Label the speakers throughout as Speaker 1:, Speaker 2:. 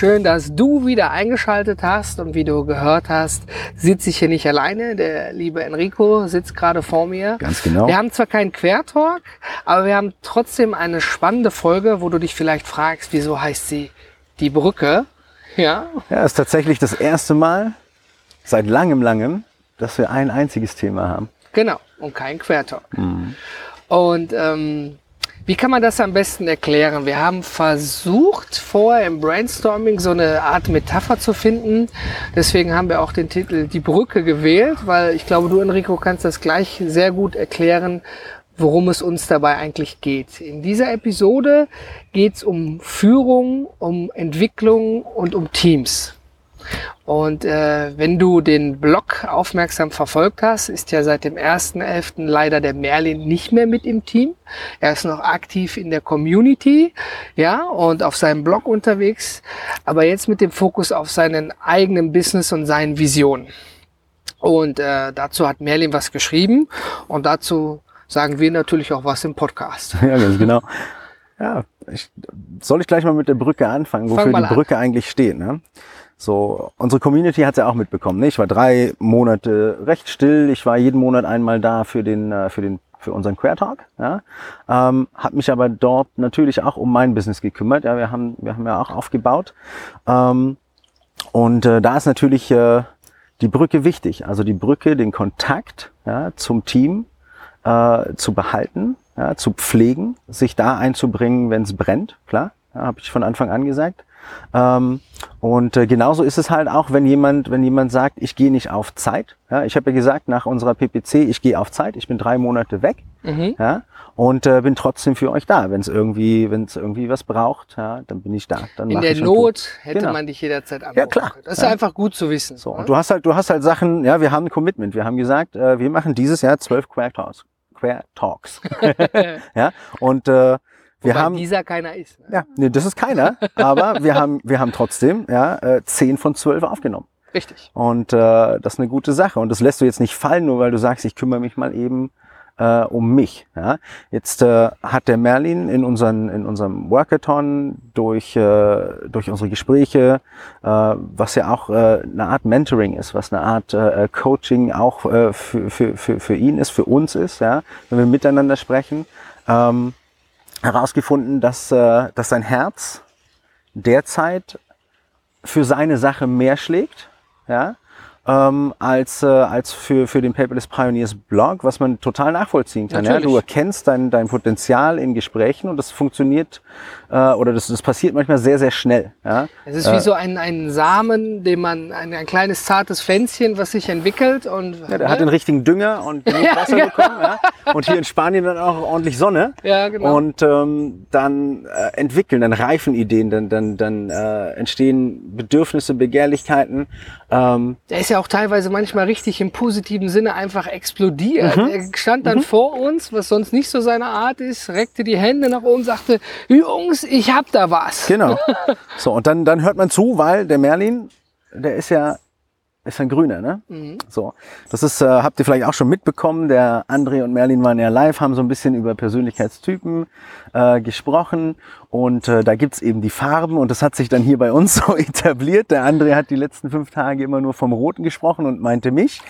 Speaker 1: Schön, dass du wieder eingeschaltet hast und wie du gehört hast, sitze ich hier nicht alleine. Der liebe Enrico sitzt gerade vor mir.
Speaker 2: Ganz genau.
Speaker 1: Wir haben zwar keinen Quertalk, aber wir haben trotzdem eine spannende Folge, wo du dich vielleicht fragst, wieso heißt sie die Brücke?
Speaker 2: Ja. Ja, ist tatsächlich das erste Mal seit langem, langem, dass wir ein einziges Thema haben.
Speaker 1: Genau, und kein Quertalk. Mhm. Und ähm, wie kann man das am besten erklären? Wir haben versucht, vorher im Brainstorming so eine Art Metapher zu finden. Deswegen haben wir auch den Titel Die Brücke gewählt, weil ich glaube, du, Enrico, kannst das gleich sehr gut erklären, worum es uns dabei eigentlich geht. In dieser Episode geht es um Führung, um Entwicklung und um Teams. Und äh, wenn du den Blog aufmerksam verfolgt hast, ist ja seit dem 1.11. leider der Merlin nicht mehr mit im Team. Er ist noch aktiv in der Community, ja, und auf seinem Blog unterwegs, aber jetzt mit dem Fokus auf seinen eigenen Business und seinen Visionen. Und äh, dazu hat Merlin was geschrieben und dazu sagen wir natürlich auch was im Podcast.
Speaker 2: Ja, ganz genau. Ja, ich, soll ich gleich mal mit der Brücke anfangen, wofür die Brücke an. eigentlich steht. Ne? So, unsere Community hat es ja auch mitbekommen. Ne? Ich war drei Monate recht still. Ich war jeden Monat einmal da für den, äh, für den, für unseren Queer Talk. Ja? Ähm, habe mich aber dort natürlich auch um mein Business gekümmert. Ja, wir haben, wir haben ja auch aufgebaut. Ähm, und äh, da ist natürlich äh, die Brücke wichtig. Also die Brücke, den Kontakt ja, zum Team äh, zu behalten, ja, zu pflegen, sich da einzubringen, wenn es brennt. Klar, ja, habe ich von Anfang an gesagt. Ähm, und äh, genauso ist es halt auch, wenn jemand, wenn jemand sagt, ich gehe nicht auf Zeit. Ja, ich habe ja gesagt, nach unserer PPC, ich gehe auf Zeit, ich bin drei Monate weg. Mhm. Ja, und äh, bin trotzdem für euch da. Wenn es irgendwie, wenn es irgendwie was braucht, ja, dann bin ich da. Dann
Speaker 1: In der Not hätte genau. man dich jederzeit anrufen.
Speaker 2: Ja klar.
Speaker 1: Das ist ja. einfach gut zu wissen.
Speaker 2: So, ne? und du hast halt, du hast halt Sachen. Ja, wir haben ein Commitment. Wir haben gesagt, äh, wir machen dieses Jahr zwölf Queer Talks. Queer Talks. ja, und äh, wir
Speaker 1: Wobei
Speaker 2: haben
Speaker 1: dieser keiner ist.
Speaker 2: Ne? Ja, nee, das ist keiner, aber wir haben wir haben trotzdem ja äh, zehn von zwölf aufgenommen.
Speaker 1: Richtig.
Speaker 2: Und äh, das ist eine gute Sache und das lässt du jetzt nicht fallen, nur weil du sagst, ich kümmere mich mal eben äh, um mich. Ja? Jetzt äh, hat der Merlin in, unseren, in unserem Workathon durch, äh, durch unsere Gespräche, äh, was ja auch äh, eine Art Mentoring ist, was eine Art äh, Coaching auch äh, für, für, für, für ihn ist, für uns ist, ja? wenn wir miteinander sprechen, ähm, herausgefunden, dass, äh, dass sein Herz derzeit für seine Sache mehr schlägt, ja, ähm, als, äh, als für, für den Paperless Pioneers Blog, was man total nachvollziehen kann. Ja? Du erkennst dein, dein Potenzial in Gesprächen und das funktioniert äh, oder das, das passiert manchmal sehr, sehr schnell. Ja?
Speaker 1: Es ist äh, wie so ein, ein Samen, den man, ein, ein kleines zartes Pflänzchen, was sich entwickelt und.
Speaker 2: Ja, der ne? hat den richtigen Dünger und genug ja, Wasser genau. bekommen. Ja? Und hier in Spanien dann auch ordentlich Sonne.
Speaker 1: Ja, genau.
Speaker 2: Und ähm, dann äh, entwickeln, dann reifen Ideen, dann, dann, dann äh, entstehen Bedürfnisse, Begehrlichkeiten.
Speaker 1: Ähm, der ist ja auch teilweise manchmal richtig im positiven Sinne einfach explodiert. Mhm. Er stand dann mhm. vor uns, was sonst nicht so seine Art ist, reckte die Hände nach oben, sagte, Jungs, ich hab da was.
Speaker 2: Genau. So, und dann, dann hört man zu, weil der Merlin, der ist ja ist ein Grüner, ne? Mhm. So, das ist, äh, habt ihr vielleicht auch schon mitbekommen. Der André und Merlin waren ja live, haben so ein bisschen über Persönlichkeitstypen äh, gesprochen und äh, da gibt's eben die Farben und das hat sich dann hier bei uns so etabliert. Der André hat die letzten fünf Tage immer nur vom Roten gesprochen und meinte mich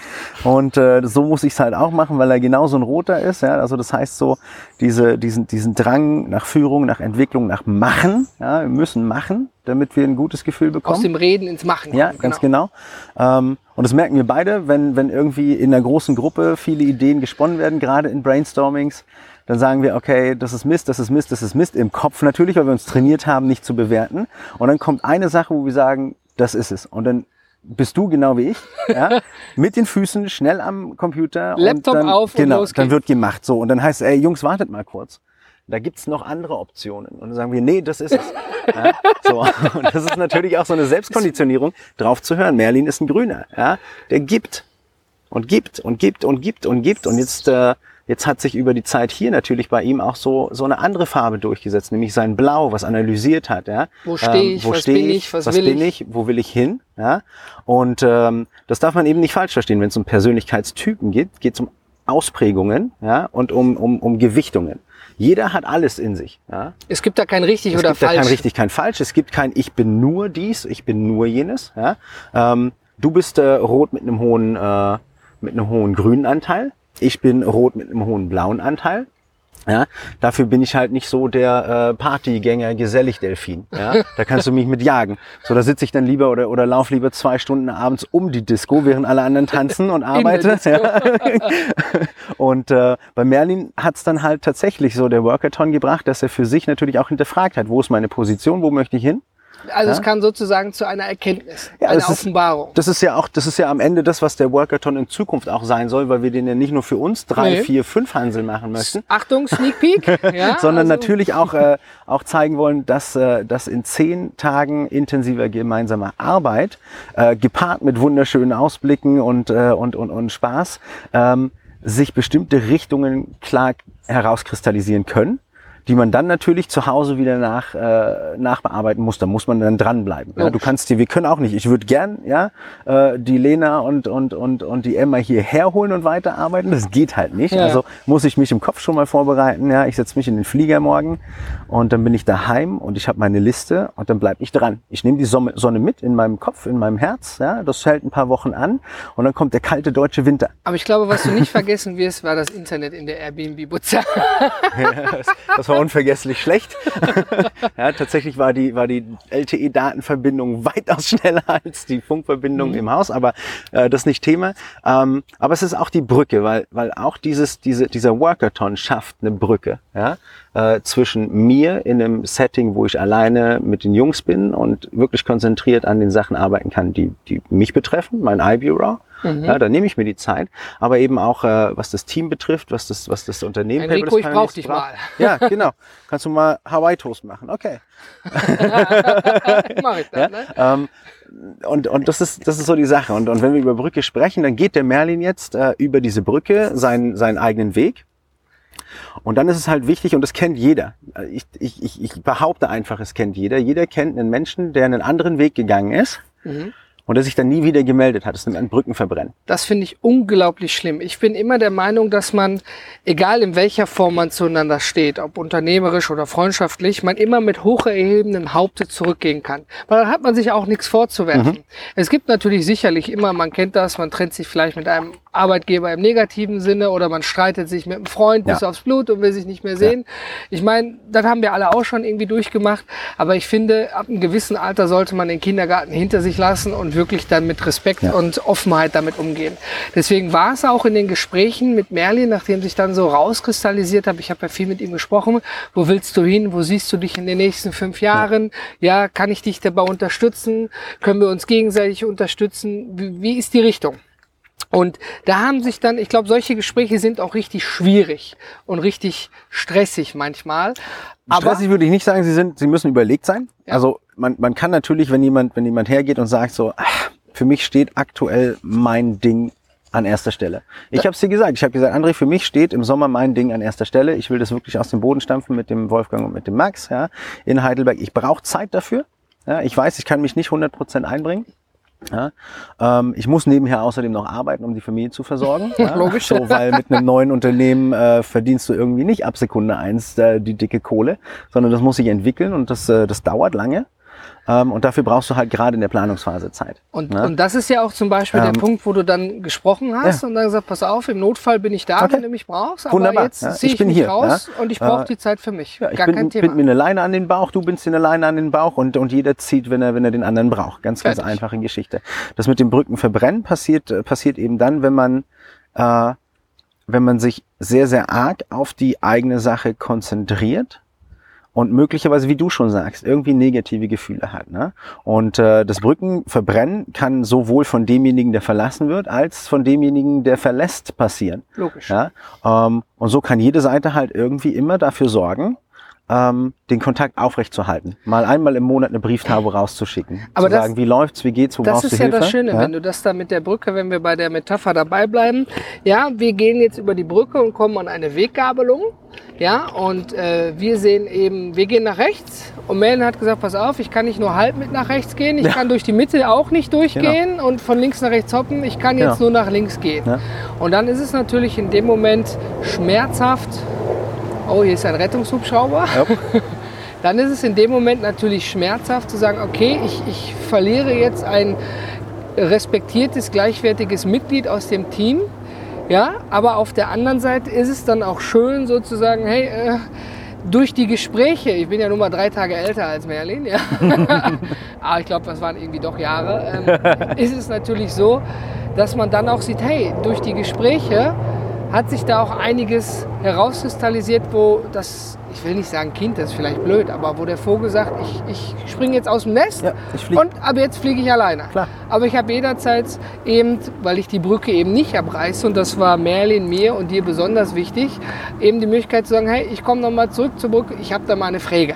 Speaker 2: und äh, so muss ich's halt auch machen, weil er genauso ein Roter ist. Ja? Also das heißt so diese, diesen, diesen Drang nach Führung, nach Entwicklung, nach Machen. Ja? Wir müssen machen damit wir ein gutes Gefühl bekommen.
Speaker 1: Aus dem Reden ins Machen.
Speaker 2: Ja, ganz genau. genau. Ähm, und das merken wir beide, wenn, wenn irgendwie in einer großen Gruppe viele Ideen gesponnen werden, gerade in Brainstormings, dann sagen wir, okay, das ist Mist, das ist Mist, das ist Mist. Im Kopf natürlich, weil wir uns trainiert haben, nicht zu bewerten. Und dann kommt eine Sache, wo wir sagen, das ist es. Und dann bist du genau wie ich, ja, mit den Füßen schnell am Computer.
Speaker 1: Laptop
Speaker 2: dann,
Speaker 1: auf
Speaker 2: genau,
Speaker 1: und los
Speaker 2: dann wird gemacht so und dann heißt, ey Jungs, wartet mal kurz Da gibt's noch andere Optionen. Und dann sagen wir, nee, das ist es. ja, so. Und das ist natürlich auch so eine Selbstkonditionierung, drauf zu hören. Merlin ist ein Grüner. Ja, der gibt und gibt und gibt und gibt und gibt. Und jetzt, äh, jetzt hat sich über die Zeit hier natürlich bei ihm auch so, so eine andere Farbe durchgesetzt, nämlich sein Blau, was analysiert hat. Ja?
Speaker 1: Wo stehe ich,
Speaker 2: ähm, wo
Speaker 1: was
Speaker 2: steh
Speaker 1: bin ich, was,
Speaker 2: was
Speaker 1: will
Speaker 2: bin
Speaker 1: ich?
Speaker 2: ich, wo will ich hin? Ja? Und ähm, das darf man eben nicht falsch verstehen. Wenn es um Persönlichkeitstypen geht, geht es um Ausprägungen ja? und um, um, um Gewichtungen. Jeder hat alles in sich. Ja?
Speaker 1: Es gibt da kein richtig
Speaker 2: Es
Speaker 1: oder
Speaker 2: gibt da
Speaker 1: falsch.
Speaker 2: kein richtig, kein falsch. Es gibt kein Ich bin nur dies, ich bin nur jenes. Ja? Ähm, du bist äh, rot mit einem hohen, äh, mit einem hohen grünen Anteil. Ich bin rot mit einem hohen blauen Anteil. Ja, dafür bin ich halt nicht so der äh, Partygänger gesellig Delfin. Ja, da kannst du mich mit jagen. So, da sitze ich dann lieber oder oder lauf lieber zwei Stunden abends um die Disco, während alle anderen tanzen und arbeite. Ja. Und äh, bei Merlin hat's dann halt tatsächlich so der Workathon gebracht, dass er für sich natürlich auch hinterfragt hat, wo ist meine Position, wo möchte ich hin?
Speaker 1: Also es kann sozusagen zu einer Erkenntnis,
Speaker 2: Ja,
Speaker 1: einer
Speaker 2: das ist-
Speaker 1: Offenbarung.
Speaker 2: Das ist ja auch, das ist ja am Ende das, was der Workathon in Zukunft auch sein soll, weil wir den ja nicht nur für uns drei,
Speaker 1: Nee.
Speaker 2: vier, fünf Hansel machen möchten,
Speaker 1: Achtung, Sneak Peek. Ja,
Speaker 2: sondern
Speaker 1: also,
Speaker 2: natürlich auch, äh, auch zeigen wollen, dass, äh, dass in zehn Tagen intensiver gemeinsamer Arbeit, äh, gepaart mit wunderschönen Ausblicken und, äh, und, und, und Spaß, ähm, sich bestimmte Richtungen klar herauskristallisieren können die man dann natürlich zu Hause wieder nach, äh, nachbearbeiten muss. Da muss man dann dranbleiben. Ja, du kannst dir, wir können auch nicht. Ich würde gern, ja, äh, die Lena und, und, und, und die Emma hierher holen und weiterarbeiten. Das geht halt nicht.
Speaker 1: Ja.
Speaker 2: Also muss ich mich im Kopf schon mal vorbereiten. Ja, ich setze mich in den Flieger morgen und dann bin ich daheim und ich habe meine Liste und dann bleib ich dran. Ich nehme die Sonne, mit in meinem Kopf, in meinem Herz. Ja, das hält ein paar Wochen an und dann kommt der kalte deutsche Winter.
Speaker 1: Aber ich glaube, was du nicht vergessen wirst, war das Internet in der Airbnb-Butze.
Speaker 2: das, das war unvergesslich schlecht. ja, tatsächlich war die, war die LTE-Datenverbindung weitaus schneller als die Funkverbindung im Haus, aber äh, das ist nicht Thema. Ähm, aber es ist auch die Brücke, weil, weil auch dieses, diese, dieser Workathon schafft eine Brücke ja, äh, zwischen mir in einem Setting, wo ich alleine mit den Jungs bin und wirklich konzentriert an den Sachen arbeiten kann, die, die mich betreffen, mein iBureau. Ja, da nehme ich mir die Zeit, aber eben auch äh, was das Team betrifft, was das, was das Unternehmen
Speaker 1: Enrico,
Speaker 2: Paperless
Speaker 1: ich brauch
Speaker 2: Pioneers
Speaker 1: dich
Speaker 2: braucht.
Speaker 1: mal.
Speaker 2: Ja, genau. Kannst du mal Hawaii Toast machen? Okay.
Speaker 1: Mach ich
Speaker 2: Ja?
Speaker 1: dann, ne?
Speaker 2: Ähm, und, und das ist, das ist so die Sache. Und, und wenn wir über Brücke sprechen, dann geht der Merlin jetzt äh, über diese Brücke seinen, seinen eigenen Weg. Und dann ist es halt wichtig, und das kennt jeder. Ich, ich, ich, ich behaupte einfach, es kennt jeder. Jeder kennt einen Menschen, der einen anderen Weg gegangen ist
Speaker 1: Mhm.
Speaker 2: Und der sich dann nie wieder gemeldet hat. Das nennt man Brückenverbrennen.
Speaker 1: Das finde ich unglaublich schlimm. Ich bin immer der Meinung, dass man, egal in welcher Form man zueinander steht, ob unternehmerisch oder freundschaftlich, man immer mit hocherhebendem Haupte zurückgehen kann. Weil dann hat man sich auch nichts vorzuwerfen. Es gibt natürlich sicherlich immer, man kennt das, man trennt sich vielleicht mit einem Arbeitgeber im negativen Sinne oder man streitet sich mit einem Freund
Speaker 2: Ja.
Speaker 1: bis aufs Blut und will sich nicht mehr sehen. Ich meine, das haben wir alle auch schon irgendwie durchgemacht. Aber ich finde, ab einem gewissen Alter sollte man den Kindergarten hinter sich lassen und wirklich dann mit Respekt
Speaker 2: Ja.
Speaker 1: und Offenheit damit umgehen. Deswegen war es auch in den Gesprächen mit Merlin, nachdem sich dann so rauskristallisiert habe, ich habe ja viel mit ihm gesprochen, wo willst du hin, wo siehst du dich in den nächsten fünf Jahren, ja, kann ich dich dabei unterstützen, können wir uns gegenseitig unterstützen, wie, wie ist die Richtung? Und da haben sich dann, ich glaube, solche Gespräche sind auch richtig schwierig und richtig stressig manchmal. Aber
Speaker 2: Stressig würde ich nicht sagen, sie sind, sie müssen überlegt sein.
Speaker 1: Ja.
Speaker 2: Also man, man kann natürlich, wenn jemand, wenn jemand hergeht und sagt so, ach, für mich steht aktuell mein Ding an erster Stelle. Ich habe es dir gesagt. Ich habe gesagt, André, für mich steht im Sommer mein Ding an erster Stelle. Ich will das wirklich aus dem Boden stampfen mit dem Wolfgang und mit dem Max ja, in Heidelberg. Ich brauche Zeit dafür. Ja, ich weiß, ich kann mich nicht 100% einbringen. Ja, ähm, ich muss nebenher außerdem noch arbeiten, um die Familie zu versorgen. Ja,
Speaker 1: Logisch.
Speaker 2: So, weil mit einem neuen Unternehmen äh, verdienst du irgendwie nicht ab Sekunde eins äh, die dicke Kohle, sondern das muss sich entwickeln und das, äh, das dauert lange. Ähm, und dafür brauchst du halt gerade in der Planungsphase Zeit.
Speaker 1: Und,
Speaker 2: ne?
Speaker 1: und das ist ja auch zum Beispiel
Speaker 2: Ähm,
Speaker 1: der Punkt, wo du dann gesprochen hast
Speaker 2: ja.
Speaker 1: und dann gesagt, pass auf, im Notfall bin ich da,
Speaker 2: Okay.
Speaker 1: wenn du mich brauchst, aber
Speaker 2: Wunderbar,
Speaker 1: jetzt
Speaker 2: ja.
Speaker 1: ziehe
Speaker 2: Ich
Speaker 1: ich,
Speaker 2: bin
Speaker 1: mich
Speaker 2: hier,
Speaker 1: raus und ich brauche
Speaker 2: Äh,
Speaker 1: die Zeit für mich.
Speaker 2: Ja, ich
Speaker 1: Gar
Speaker 2: bin,
Speaker 1: kein Thema.
Speaker 2: mir eine Leine an den Bauch, du bindst dir eine Leine an den Bauch und, und jeder zieht, wenn er, wenn er den anderen braucht. Ganz, ganz
Speaker 1: Fertig.
Speaker 2: einfache Geschichte. Das mit dem Brückenverbrennen passiert, äh, passiert eben dann, wenn man, äh, wenn man sich sehr, sehr arg auf die eigene Sache konzentriert und möglicherweise, wie du schon sagst, irgendwie negative Gefühle hat. Ne? Und äh, das Brückenverbrennen kann sowohl von demjenigen, der verlassen wird, als von demjenigen, der verlässt, passieren.
Speaker 1: Logisch.
Speaker 2: Ja? Ähm, und so kann jede Seite halt irgendwie immer dafür sorgen, ähm, den Kontakt aufrechtzuerhalten. Mal einmal im Monat eine Brieftaube rauszuschicken.
Speaker 1: Aber
Speaker 2: zu
Speaker 1: das,
Speaker 2: sagen, wie läuft's, wie geht's, wo brauchst du
Speaker 1: Das ist ja
Speaker 2: Hilfe?
Speaker 1: das Schöne, wenn du das da mit der Brücke, wenn wir bei der Metapher dabei bleiben. Ja, wir gehen jetzt über die Brücke und kommen an eine Weggabelung. Ja, und äh, wir sehen eben, wir gehen nach rechts und Melon hat gesagt, pass auf, ich kann nicht nur halb mit nach rechts gehen, ich
Speaker 2: Ja.
Speaker 1: kann durch die Mitte auch nicht durchgehen und von links nach rechts hoppen, ich kann jetzt
Speaker 2: Genau.
Speaker 1: nur nach links gehen.
Speaker 2: Ja.
Speaker 1: Und dann ist es natürlich in dem Moment schmerzhaft, oh, hier ist ein Rettungshubschrauber.
Speaker 2: Ja.
Speaker 1: dann ist es in dem Moment natürlich schmerzhaft zu sagen, okay, ich, ich verliere jetzt ein respektiertes, gleichwertiges Mitglied aus dem Team. Ja, aber auf der anderen Seite ist es dann auch schön sozusagen, hey, äh, durch die Gespräche, ich bin ja nur mal drei Tage älter als Merlin, ja. aber ich glaube, das waren irgendwie doch Jahre, ähm, ist es natürlich so, dass man dann auch sieht, hey, durch die Gespräche hat sich da auch einiges herauskristallisiert, wo das, ich will nicht sagen Kind, das ist vielleicht blöd, aber wo der Vogel sagt, ich, ich springe jetzt aus dem Nest
Speaker 2: Ja,
Speaker 1: und ab jetzt fliege ich alleine.
Speaker 2: Klar.
Speaker 1: Aber ich habe jederzeit eben, weil ich die Brücke eben nicht abreiße und das war Merlin mir und dir besonders wichtig, eben die Möglichkeit zu sagen, hey, ich komme nochmal zurück zur Brücke, ich habe da mal eine Frage.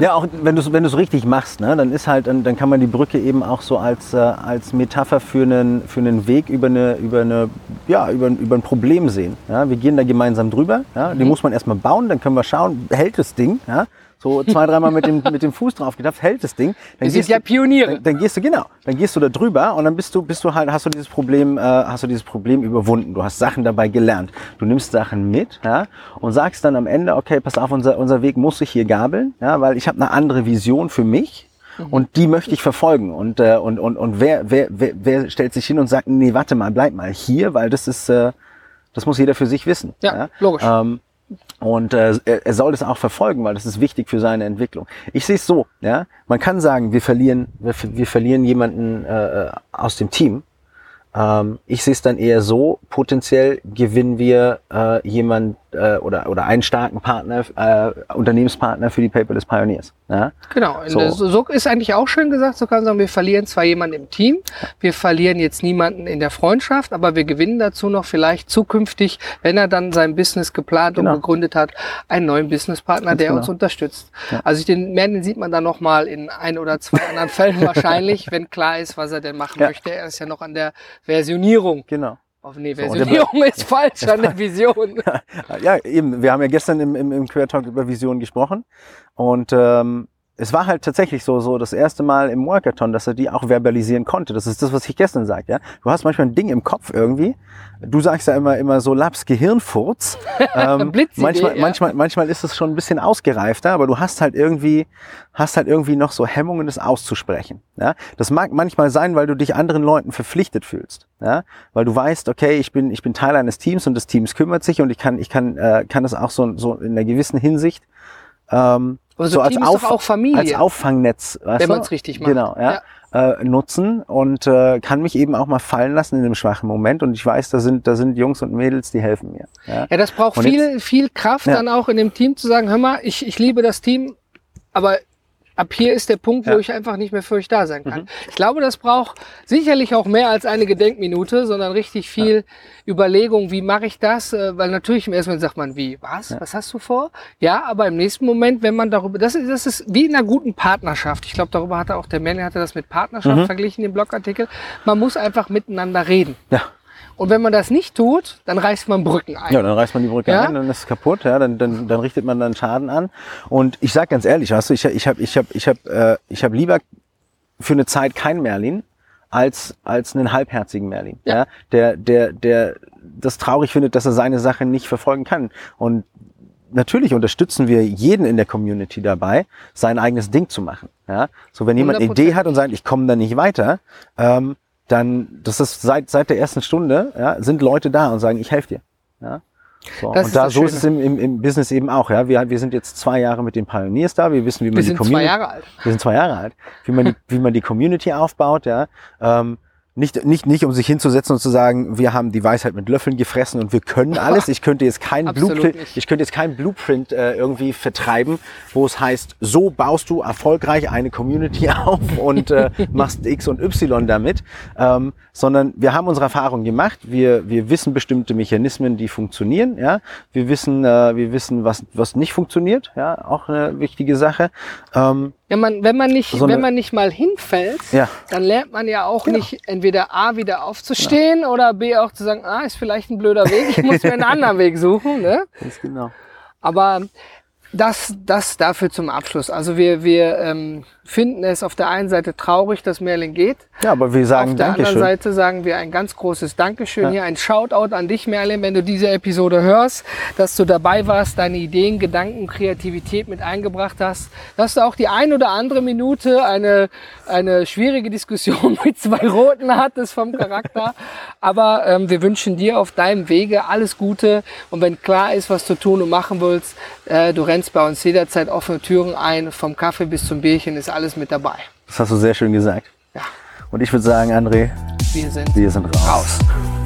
Speaker 2: Ja, auch wenn du es wenn du's richtig machst, ne, dann ist halt, dann, dann kann man die Brücke eben auch so als, äh, als Metapher für einen, für einen Weg über eine, über eine, ja, über, ein- über ein Problem sehen. Ja, wir gehen da gemeinsam drüber. Ja,
Speaker 1: Mhm.
Speaker 2: Den muss man erstmal bauen, dann können wir schauen, hält das Ding. Ja, so zwei, dreimal mit dem, mit dem Fuß drauf gedacht, hält das Ding. Dann
Speaker 1: Wir sind
Speaker 2: gehst
Speaker 1: ja
Speaker 2: du-
Speaker 1: Pioniere.
Speaker 2: Dann, dann gehst du genau, dann gehst du da drüber und dann bist du, bist du halt, hast du dieses Problem, äh, hast du dieses Problem überwunden. Du hast Sachen dabei gelernt. Du nimmst Sachen mit, ja, und sagst dann am Ende, okay, pass auf, unser, unser Weg muss sich hier gabeln, ja, weil ich habe eine andere Vision für mich. Und die möchte ich verfolgen. Und, äh, und, und, und wer, wer, wer, wer stellt sich hin und sagt, nee, warte mal, bleib mal hier, weil das ist, äh, das muss jeder für sich wissen.
Speaker 1: Ja, logisch.
Speaker 2: Ähm, und äh, er, soll das auch verfolgen, weil das ist wichtig für seine Entwicklung. Ich sehe es so, ja, man kann sagen, wir verlieren, wir, wir verlieren jemanden äh, äh, aus dem Team. Ähm, ich sehe es dann eher so, potenziell gewinnen wir äh, jemand äh, oder, oder einen starken Partner, äh, Unternehmenspartner für die Paperless Pioneers. Ja?
Speaker 1: Genau,
Speaker 2: So.
Speaker 1: so. so ist eigentlich auch schön gesagt, so kann man sagen, wir verlieren zwar jemanden im Team, wir verlieren jetzt niemanden in der Freundschaft, aber wir gewinnen dazu noch vielleicht zukünftig, wenn er dann sein Business geplant
Speaker 2: Genau.
Speaker 1: und gegründet hat, einen neuen Businesspartner, der
Speaker 2: genau.
Speaker 1: uns unterstützt. Also den Merlin sieht man dann nochmal in ein oder zwei anderen Fällen wahrscheinlich, wenn klar ist, was er denn machen
Speaker 2: Ja.
Speaker 1: möchte. Er ist ja noch an der Versionierung.
Speaker 2: Genau.
Speaker 1: Oh, nee, Versionierung ist falsch, an der Vision.
Speaker 2: Ja, eben. Wir haben ja gestern im, im, im Quertalk über Vision gesprochen. Und ähm, es war halt tatsächlich so, so das erste Mal im Workathon, dass er die auch verbalisieren konnte. Das ist das, was ich gestern sagte. Ja? Du hast manchmal ein Ding im Kopf irgendwie. Du sagst ja immer, immer so Laps Gehirnfurz. Ähm, manchmal,
Speaker 1: ja.
Speaker 2: manchmal, manchmal ist es schon ein bisschen ausgereifter, aber du hast halt irgendwie, hast halt irgendwie noch so Hemmungen, das auszusprechen. Ja? Das mag manchmal sein, weil du dich anderen Leuten verpflichtet fühlst. Ja? Weil du weißt, okay, ich bin, ich bin Teil eines Teams und das Teams kümmert sich und ich kann, ich kann, äh, kann das auch so, so in einer gewissen Hinsicht ähm,
Speaker 1: Aber so Team ist doch auch Familie.
Speaker 2: als Auffangnetz, weißt
Speaker 1: Wenn
Speaker 2: du?
Speaker 1: man's richtig macht.
Speaker 2: Genau, ja. Äh, nutzen und äh, kann mich eben auch mal fallen lassen in einem schwachen Moment und ich weiß, da sind, da sind Jungs und Mädels, die helfen mir. Ja?
Speaker 1: Ja, das braucht
Speaker 2: Und
Speaker 1: viel, viel Kraft
Speaker 2: Ja.
Speaker 1: dann auch in dem Team zu sagen, hör mal, ich, ich liebe das Team, aber ab hier ist der Punkt, wo
Speaker 2: Ja. Mhm.
Speaker 1: ich einfach nicht mehr für euch da sein kann. Ich glaube, das braucht sicherlich auch mehr als eine Gedenkminute, sondern richtig viel Überlegung, wie mache ich das? Äh, Weil natürlich im ersten Moment sagt man, wie, was? Was hast du vor? Ja, aber im nächsten Moment, wenn man darüber, das ist, das ist wie in einer guten Partnerschaft. Ich glaube, darüber hatte auch der Manny hatte das mit Partnerschaft
Speaker 2: Mhm.
Speaker 1: verglichen, im Blogartikel. Man muss einfach miteinander reden.
Speaker 2: Ja.
Speaker 1: Und wenn man das nicht tut, dann reißt man Brücken ein.
Speaker 2: Ja, dann reißt man die Brücke
Speaker 1: Ja?
Speaker 2: ein, dann ist es kaputt, ja, dann, dann, dann richtet man dann Schaden an. Und ich sag ganz ehrlich, weißt du, ich, ich habe ich hab, ich hab, äh, ich hab lieber für eine Zeit kein Merlin als, als einen halbherzigen Merlin, ja.
Speaker 1: Ja.
Speaker 2: der, der, der das traurig findet, dass er seine Sache nicht verfolgen kann. Und natürlich unterstützen wir jeden in der Community dabei, sein eigenes Ding zu machen. Ja? So, wenn jemand eine
Speaker 1: 100%.
Speaker 2: Idee hat und sagt, ich komme da nicht weiter, ähm, dann, das ist seit, seit der ersten Stunde, ja, sind Leute da und sagen, ich helfe dir. Ja? So,
Speaker 1: Das
Speaker 2: und
Speaker 1: ist
Speaker 2: da, so ist es im, im, im Business eben auch. Ja? Wir, wir sind jetzt zwei Jahre mit den Pioneers da, wir wissen, wie man
Speaker 1: Wir
Speaker 2: die
Speaker 1: sind zwei
Speaker 2: Community...
Speaker 1: Jahre alt.
Speaker 2: Wir sind zwei Jahre alt. Wie man die, wie man die Community aufbaut, ja. Ähm, nicht, nicht, nicht um sich hinzusetzen und zu sagen, wir haben die Weisheit mit Löffeln gefressen und wir können alles. Ich könnte jetzt keinen Blueprint, ich könnte jetzt keinen Blueprint äh, irgendwie vertreiben, wo es heißt, so baust du erfolgreich eine Community auf und äh, machst X und Y damit, ähm, sondern wir haben unsere Erfahrungen gemacht. Wir, wir wissen bestimmte Mechanismen, die funktionieren. Ja, wir wissen, äh, wir wissen, was was nicht funktioniert. Ja, auch eine wichtige Sache.
Speaker 1: Ähm, ja, man, wenn man nicht, so wenn man nicht mal hinfällt, ja. dann lernt man ja auch ja. nicht entweder A wieder aufzustehen ja. oder B auch zu sagen, ah, ist vielleicht ein blöder Weg, ich muss mir einen anderen Weg suchen. Ne?
Speaker 2: Das genau.
Speaker 1: Aber das, das dafür zum Abschluss. Also wir, wir ähm, finden es auf der einen Seite traurig, dass Merlin geht.
Speaker 2: Ja, aber wir sagen
Speaker 1: Auf der
Speaker 2: Dankeschön.
Speaker 1: anderen Seite sagen wir ein ganz großes Dankeschön. Ja. Hier ein Shoutout an dich, Merlin, wenn du diese Episode hörst, dass du dabei warst, deine Ideen, Gedanken, Kreativität mit eingebracht hast, dass du auch die ein oder andere Minute eine, eine schwierige Diskussion mit zwei Roten hattest vom Charakter. Aber ähm, wir wünschen dir auf deinem Wege alles Gute. Und wenn klar ist, was du tun und machen willst, äh, du rennst bei uns jederzeit offene Türen ein, vom Kaffee bis zum Bierchen ist alles alles mit dabei.
Speaker 2: Das hast du sehr schön gesagt.
Speaker 1: Ja.
Speaker 2: Und ich würde sagen, André,
Speaker 1: wir sind,
Speaker 2: wir sind raus. raus.